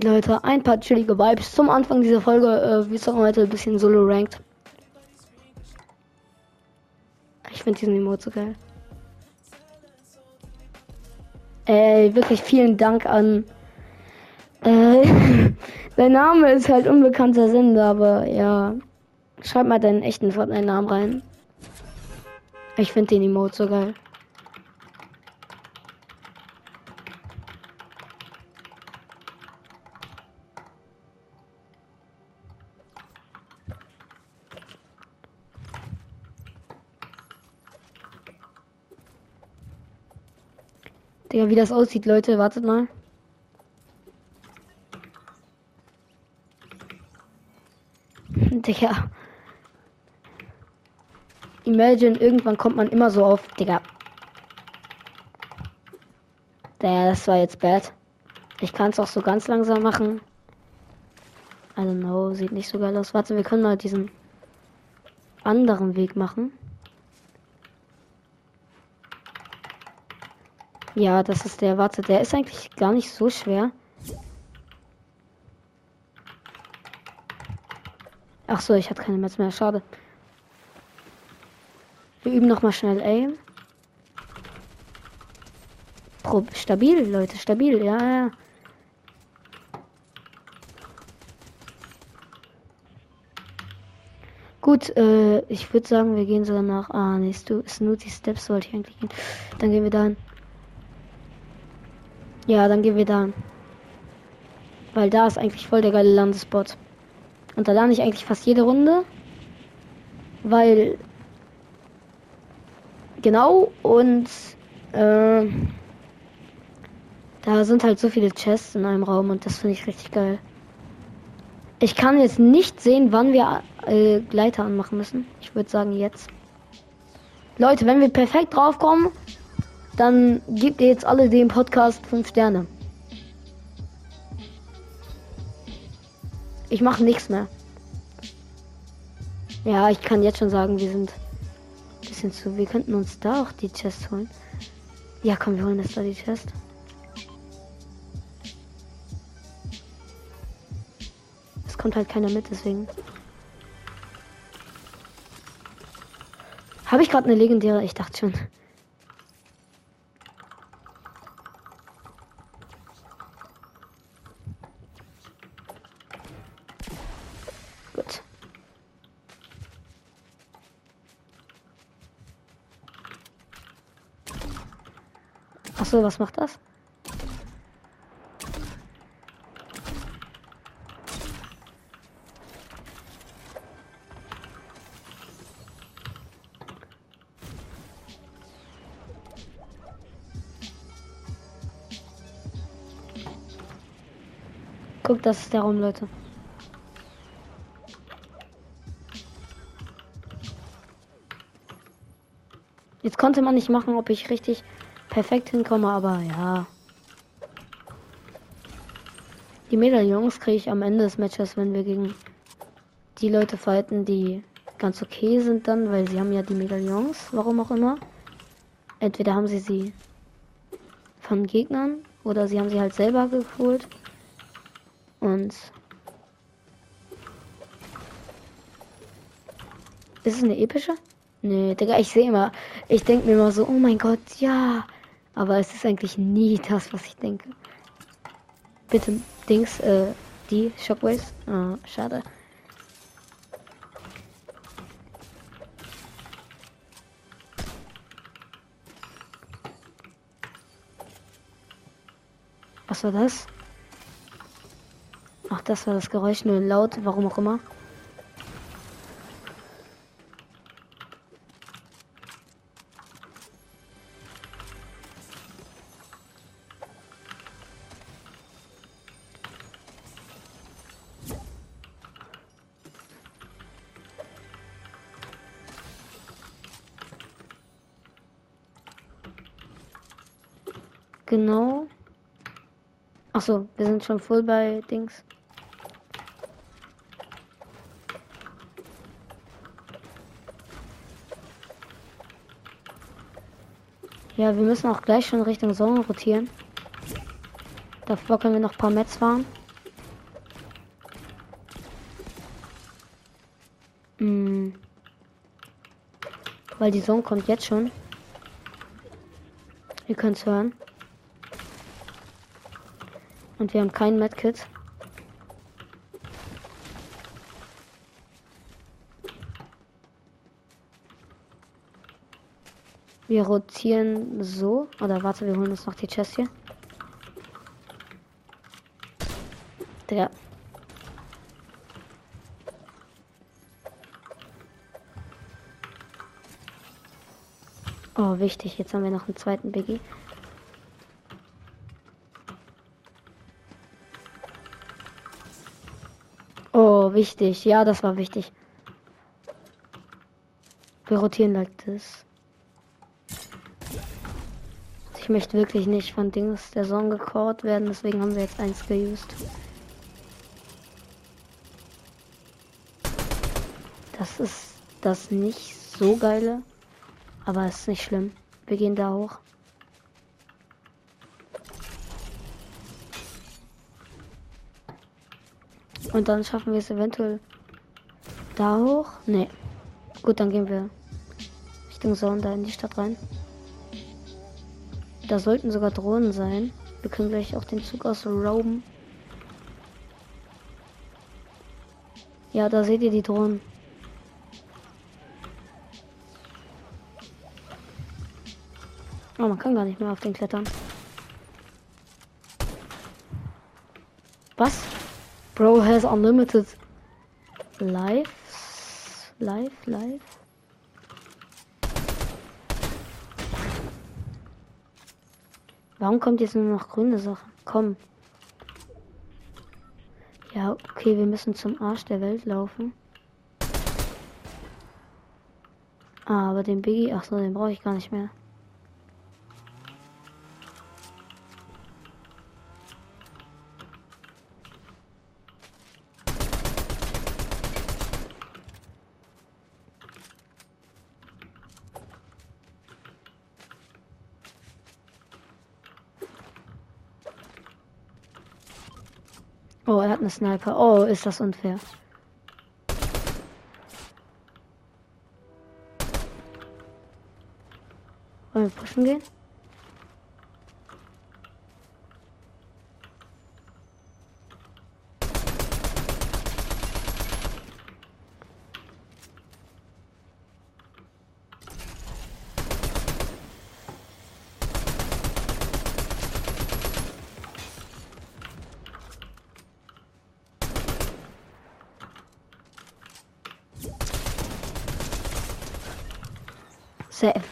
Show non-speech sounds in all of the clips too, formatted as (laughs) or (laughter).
Leute, ein paar chillige Vibes zum Anfang dieser Folge. Äh, wir zocken heute ein bisschen solo ranked. Ich finde diesen Emote so geil. Ey, wirklich vielen Dank an. Äh, (laughs) dein Name ist halt unbekannter Sender, aber ja. Schreib mal deinen echten Fortnite-Namen rein. Ich finde den Emote so geil. Digga, wie das aussieht, Leute, wartet mal. (laughs) Digga. Imagine, irgendwann kommt man immer so auf, Digga. Der, das war jetzt bad. Ich kann es auch so ganz langsam machen. I don't know, sieht nicht so geil aus. Warte, wir können mal diesen anderen Weg machen. Ja, das ist der. Warte, der ist eigentlich gar nicht so schwer. Ach so, ich hatte keine Metz mehr. Schade. Wir üben noch mal schnell Aim. Pro stabil, Leute, stabil. Ja, ja. Gut, äh, ich würde sagen, wir gehen sogar nach. Ah, nee, Snooty Steps wollte ich eigentlich gehen. Dann gehen wir dann. Ja, dann gehen wir da. Weil da ist eigentlich voll der geile Landespot. Und da lande ich eigentlich fast jede Runde. Weil. Genau, und. Äh, da sind halt so viele Chests in einem Raum und das finde ich richtig geil. Ich kann jetzt nicht sehen, wann wir äh, Gleiter anmachen müssen. Ich würde sagen jetzt. Leute, wenn wir perfekt draufkommen, dann gebt ihr jetzt alle dem Podcast 5 Sterne. Ich mache nichts mehr. Ja, ich kann jetzt schon sagen, wir sind ein bisschen zu. Wir könnten uns da auch die Chest holen. Ja, komm, wir holen jetzt da die Chest. Es kommt halt keiner mit, deswegen. Habe ich gerade eine legendäre? Ich dachte schon. Achso, was macht das? Guck, das ist der Raum, Leute. Jetzt konnte man nicht machen, ob ich richtig perfekt hinkomme, aber ja. Die Medaillons kriege ich am Ende des Matches, wenn wir gegen die Leute fighten, die ganz okay sind dann, weil sie haben ja die Medaillons, warum auch immer. Entweder haben sie sie von Gegnern oder sie haben sie halt selber geholt. Und ist es eine epische? Nee, Digga, ich sehe immer, ich denke mir immer so, oh mein Gott, ja, aber es ist eigentlich nie das, was ich denke. Bitte, Dings, äh, die Shockwaves. Oh, schade. Was war das? Ach, das war das Geräusch, nur laut, warum auch immer. genau. Achso, wir sind schon voll bei Dings. Ja, wir müssen auch gleich schon Richtung Sonne rotieren. Davor können wir noch ein paar Metz fahren. Hm. Weil die Sonne kommt jetzt schon. Ihr könnt's hören. Und wir haben kein Medkit. Wir rotieren so. Oder warte, wir holen uns noch die Chest hier. Der. Oh, wichtig. Jetzt haben wir noch einen zweiten Biggie. Wichtig. Ja, das war wichtig. Wir rotieren like das. Ich möchte wirklich nicht von Dings der Song gecallt werden, deswegen haben wir jetzt eins geused. Das ist das nicht so geile, aber ist nicht schlimm. Wir gehen da hoch. Und dann schaffen wir es eventuell da hoch. Nee. Gut, dann gehen wir Richtung Zone da in die Stadt rein. Da sollten sogar Drohnen sein. Wir können gleich auch den Zug aus Rome. Ja, da seht ihr die Drohnen. Oh, man kann gar nicht mehr auf den klettern. Was? Bro has unlimited life. Life, life. Warum kommt jetzt nur noch grüne Sachen? Komm. Ja, okay, wir müssen zum Arsch der Welt laufen. Ah, aber den Biggie, ach so, den brauche ich gar nicht mehr. Hat eine Sniper. Oh, ist das unfair. Wollen wir pushen gehen?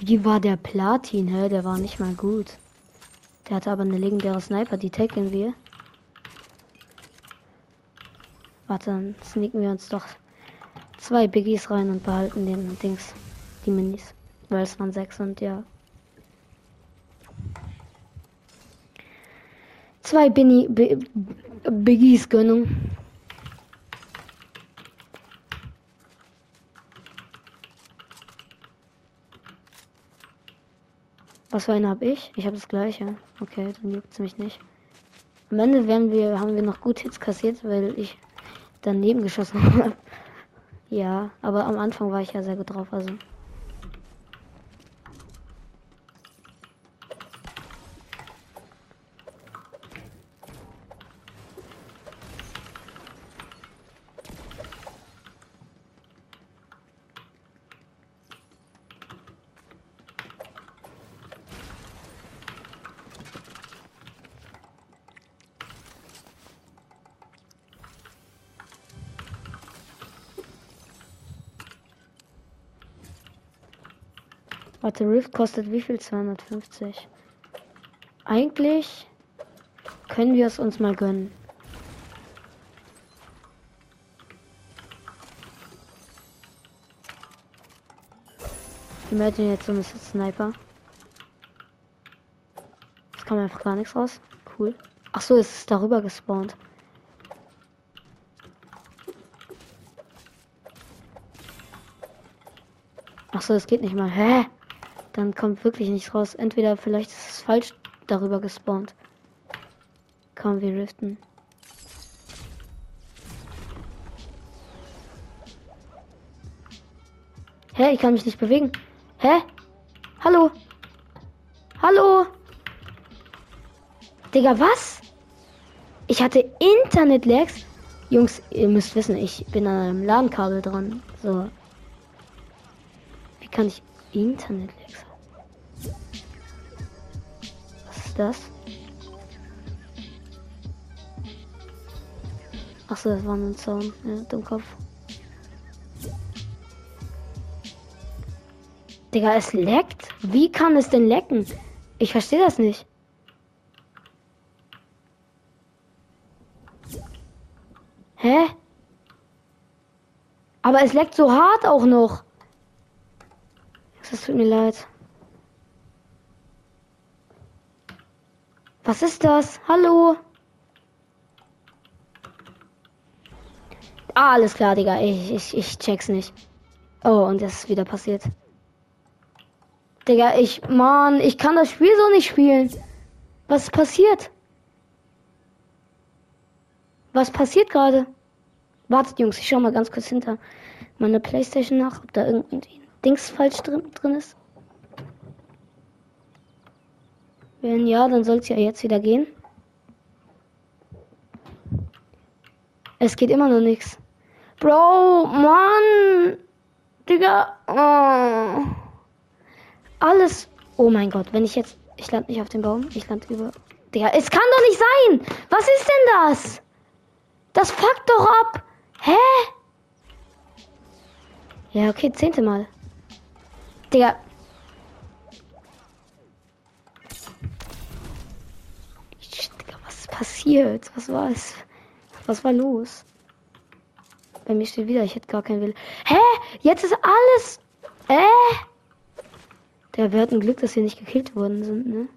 Wie war der Platin, hä? Der war nicht mal gut. Der hatte aber eine legendäre Sniper, die taken wir. Warte, dann sneaken wir uns doch zwei Biggies rein und behalten den Dings, die Minis. Weil es waren sechs und ja. Zwei Binny, Biggies gönnen. Was für eine habe ich? Ich habe das gleiche. Okay, dann juckt es mich nicht. Am Ende werden wir, haben wir noch gut Hits kassiert, weil ich daneben geschossen (laughs) habe. ja, aber am Anfang war ich ja sehr gut drauf, also. Warte, Rift kostet wie viel? 250. Eigentlich können wir es uns mal gönnen. Imagine jetzt so ein Sniper. Es kam einfach gar nichts raus. Cool. Ach so, es ist darüber gespawnt. Ach so, es geht nicht mal. Hä? Dann kommt wirklich nichts raus. Entweder vielleicht ist es falsch darüber gespawnt. Kaum wir riften. Hä, ich kann mich nicht bewegen. Hä? Hallo? Hallo? Digga, was? Ich hatte Internet-Lags. Jungs, ihr müsst wissen, ich bin an einem LAN-Kabel dran. So. Wie kann ich Internet-Lags haben? Was ist das? Achso, das war ein Zaun. Ja, Kopf. Digga, es leckt? Wie kann es denn lecken? Ich verstehe das nicht. Hä? Aber es leckt so hart auch noch. Es tut mir leid. Was ist das? Hallo? Ah, alles klar, Digga. Ich, ich, ich check's nicht. Oh, und das ist wieder passiert. Digga, ich, Mann, ich kann das Spiel so nicht spielen. Was passiert? Was passiert gerade? Wartet, Jungs, ich schau mal ganz kurz hinter meine Playstation nach, ob da irgendwie Dings falsch drin, drin ist. Wenn ja, dann soll es ja jetzt wieder gehen. Es geht immer noch nichts. Bro, Mann! Digga. Oh. Alles. Oh mein Gott, wenn ich jetzt. Ich lande nicht auf dem Baum. Ich lande über. Digga, es kann doch nicht sein! Was ist denn das? Das fuckt doch ab! Hä? Ja, okay, zehnte Mal. Digga. Digga, was ist passiert? Was war es? Was war los? Bei mir steht wieder, ich hätte gar keinen Willen. Hä? Jetzt ist alles. Äh? Der, wir hatten Glück, dass wir nicht gekillt worden sind, ne?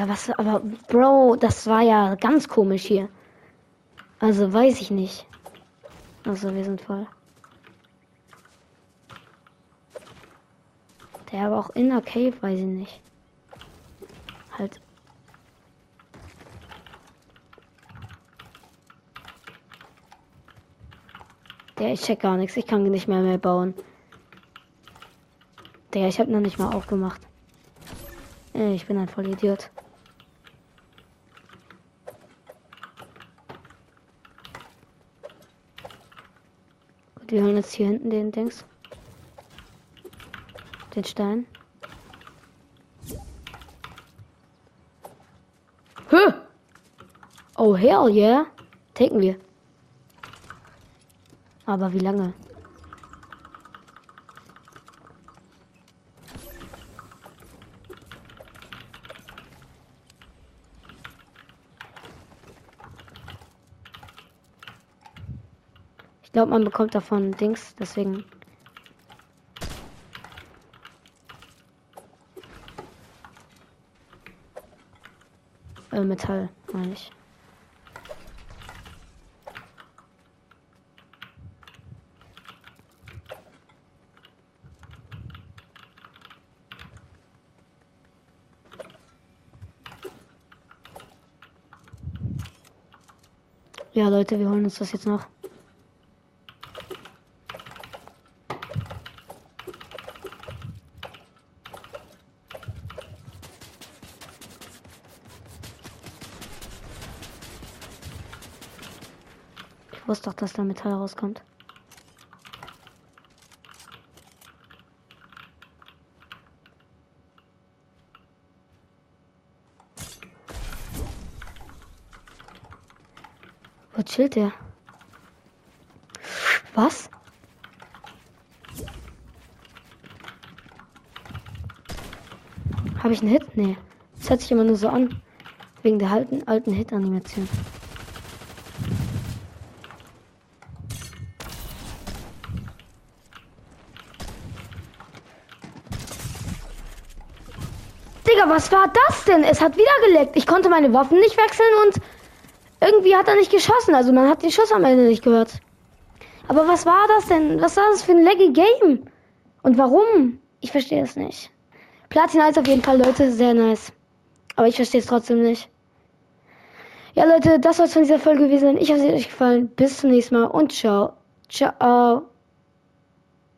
Der was, aber Bro, das war ja ganz komisch hier. Also weiß ich nicht. Also wir sind voll. Der aber auch in der Cave, weiß ich nicht. Halt Der, ich check gar nichts. Ich kann nicht mehr mehr bauen. Der, ich habe noch nicht mal aufgemacht. Ich bin ein Vollidiot. Gut, wir holen jetzt hier hinten den Dings. Den Stein. Huh! Oh hell yeah. Taken wir. Aber wie lange? Ich glaube, man bekommt davon Dings, deswegen. Äh, Metall, meine ich. Ja, Leute, wir holen uns das jetzt noch. Ich wusste doch, dass da Metall rauskommt. Wo chillt der? Was? Habe ich einen Hit? Nee. Das hört sich immer nur so an. Wegen der alten, alten Hit-Animation. Digga, was war das denn? Es hat wieder geleckt. Ich konnte meine Waffen nicht wechseln und irgendwie hat er nicht geschossen, also man hat den Schuss am Ende nicht gehört. Aber was war das denn? Was war das für ein leggy Game? Und warum? Ich verstehe es nicht. Platin 1 auf jeden Fall, Leute. Sehr nice. Aber ich verstehe es trotzdem nicht. Ja, Leute, das war's von dieser Folge gewesen. Ich hoffe, es hat euch gefallen. Bis zum nächsten Mal und ciao. Ciao.